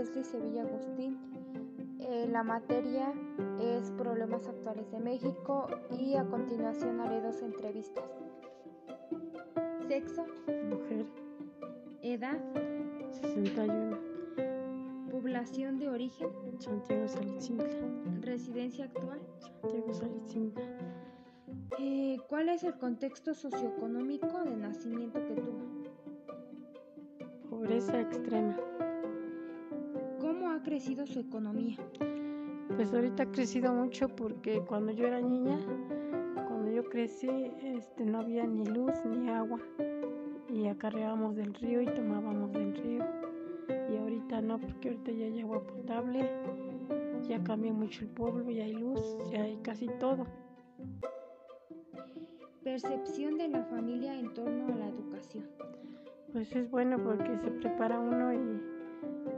Leslie Sevilla Agustín. Eh, la materia es Problemas actuales de México y a continuación haré dos entrevistas. Sexo. Mujer. Edad. 61. Población de origen. Santiago Salitzintla. Residencia actual. Santiago Salitzintla. Eh, ¿Cuál es el contexto socioeconómico de nacimiento que tuvo? Pobreza extrema. ¿Cómo ha crecido su economía? Pues ahorita ha crecido mucho porque cuando yo era niña, cuando yo crecí, este, no había ni luz ni agua y acarreábamos del río y tomábamos del río. Y ahorita no, porque ahorita ya hay agua potable, ya cambió mucho el pueblo, ya hay luz, ya hay casi todo. Percepción de la familia en torno a la educación. Pues es bueno porque se prepara uno y,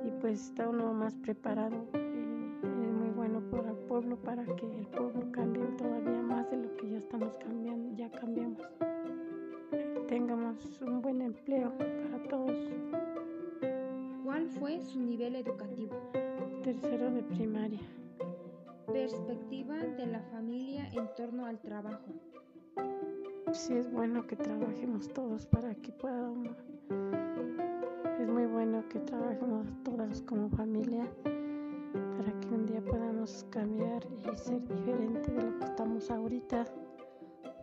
y pues está uno más preparado. Y es muy bueno para el pueblo, para que el pueblo cambie todavía más de lo que ya estamos cambiando, ya cambiamos. Tengamos un buen empleo para todos. ¿Cuál fue su nivel educativo? Tercero de primaria. Perspectiva de la familia en torno al trabajo. Sí es bueno que trabajemos todos para que podamos. Es muy bueno que trabajemos todos como familia para que un día podamos cambiar y ser diferente de lo que estamos ahorita.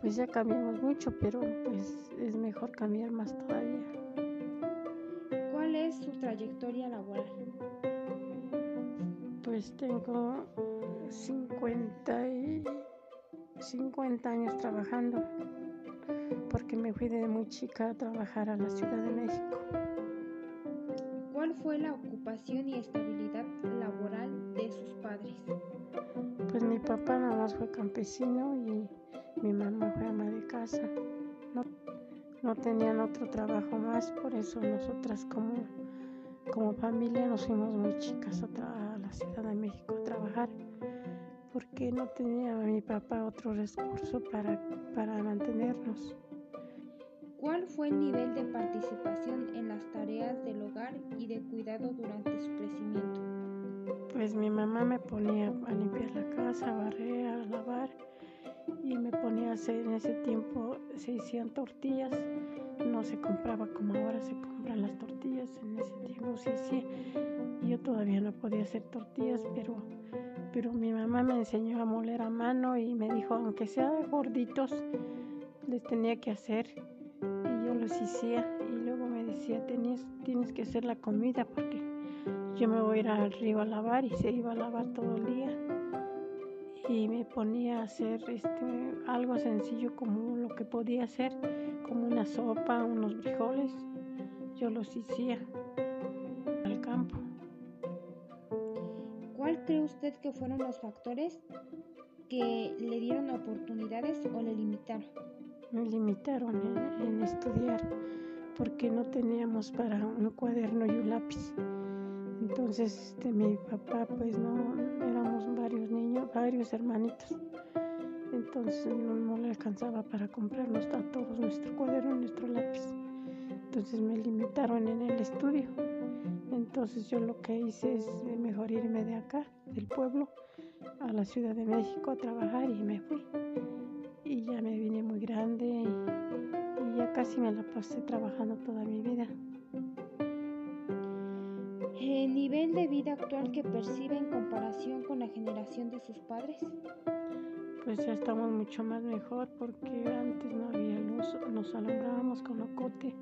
Pues ya cambiamos mucho, pero pues es mejor cambiar más todavía. ¿Cuál es su trayectoria laboral? Pues tengo 50 y 50 años trabajando porque me fui de muy chica a trabajar a la Ciudad de México. ¿Cuál fue la ocupación y estabilidad laboral de sus padres? Pues mi papá nada más fue campesino y mi mamá fue ama de casa. No, no tenían otro trabajo más, por eso nosotras como, como familia nos fuimos muy chicas a, a la Ciudad de México a trabajar porque no tenía mi papá otro recurso para, para mantenernos. ¿Cuál fue el nivel de participación en las tareas del hogar y de cuidado durante su crecimiento? Pues mi mamá me ponía a limpiar la casa, a barrer, a lavar y me ponía a hacer en ese tiempo se hacían tortillas, no se compraba como ahora se compran las tortillas, en ese tiempo se hacía. Yo todavía no podía hacer tortillas, pero pero mi mamá me enseñó a moler a mano y me dijo, aunque sea gorditos, les tenía que hacer los hacía y luego me decía, tienes, tienes que hacer la comida porque yo me voy a ir al río a lavar y se iba a lavar todo el día y me ponía a hacer este, algo sencillo como lo que podía hacer, como una sopa, unos frijoles, yo los hacía al campo. ¿Cuál cree usted que fueron los factores que le dieron oportunidades o le limitaron? Me limitaron en, estudiar porque no teníamos para un cuaderno y un lápiz. Entonces este, mi papá pues no, éramos varios niños, varios hermanitos. Entonces no, no le alcanzaba para comprarnos a todos nuestro cuaderno y nuestro lápiz. Entonces me limitaron en el estudio. Entonces yo lo que hice es mejor irme de acá, del pueblo, a la Ciudad de México a trabajar y me fui. Y ya me vine muy grande y, y ya casi me la pasé trabajando toda mi vida. ¿El nivel de vida actual que percibe en comparación con la generación de sus padres? Pues ya estamos mucho más mejor porque antes no había luz, nos alumbrábamos con ocote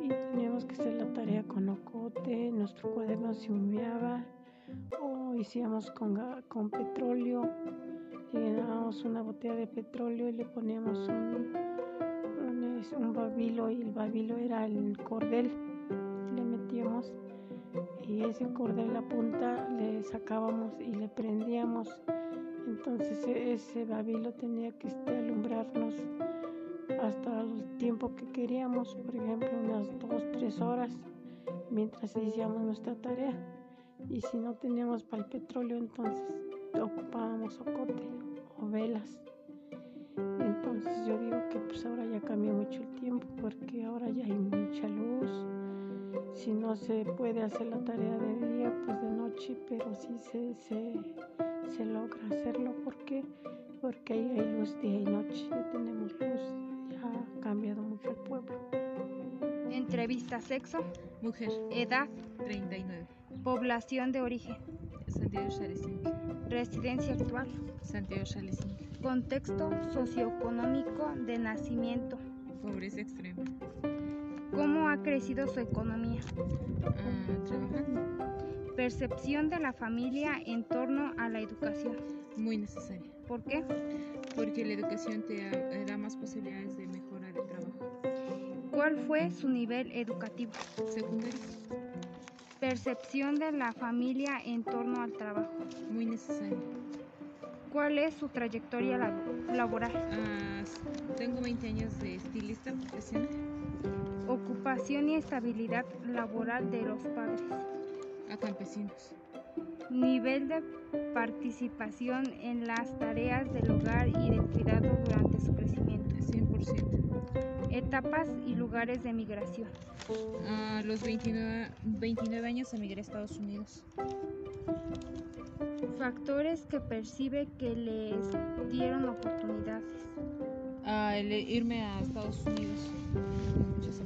y teníamos que hacer la tarea con ocote, nuestro cuaderno se humeaba o hacíamos con, con petróleo, llenábamos una botella de petróleo y le poníamos un, un, babilo y el babilo era el cordel, le metíamos y ese cordel la punta le sacábamos y le prendíamos. Entonces ese babilo tenía que este, alumbrarnos hasta el tiempo que queríamos, por ejemplo unas dos, tres horas mientras hacíamos nuestra tarea. Y si no teníamos para el petróleo entonces ocupábamos ocote o velas entonces yo digo que pues ahora ya cambió mucho el tiempo porque ahora ya hay mucha luz Si no se puede hacer la tarea de día, pues de noche, pero sí se, se, se logra hacerlo. ¿Por qué? Porque ahí hay luz día y noche, ya tenemos luz, ya ha cambiado mucho el pueblo. Entrevista sexo, Mujer, edad, 39. población de origen, Santiago. Residencia actual, Santiago Chalecinque. contexto socioeconómico de nacimiento, Pobreza extrema. cómo ha crecido su economía, Ah, trabajando. percepción de la familia en torno a la educación. Muy necesaria. ¿Por qué? Porque la educación te da- da más posibilidades de mejora de trabajo. ¿Cuál fue su nivel educativo? Secundaria. Percepción de la familia en torno al trabajo. Muy necesaria. ¿Cuál es su trayectoria labo- laboral? S- tengo 20 años de estilista profesional. Ocupación y estabilidad laboral de los padres. A campesinos. Nivel de participación en las tareas del hogar y del cuidado durante su crecimiento. 100%. Etapas y lugares de migración. A los 29, 29 años emigré a Estados Unidos. Factores que percibe que les dieron oportunidades. A el irme a Estados Unidos. Muchas.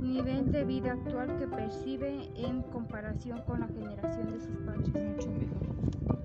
Nivel de vida actual que percibe en comparación con la generación de sus padres. Mucho mejor.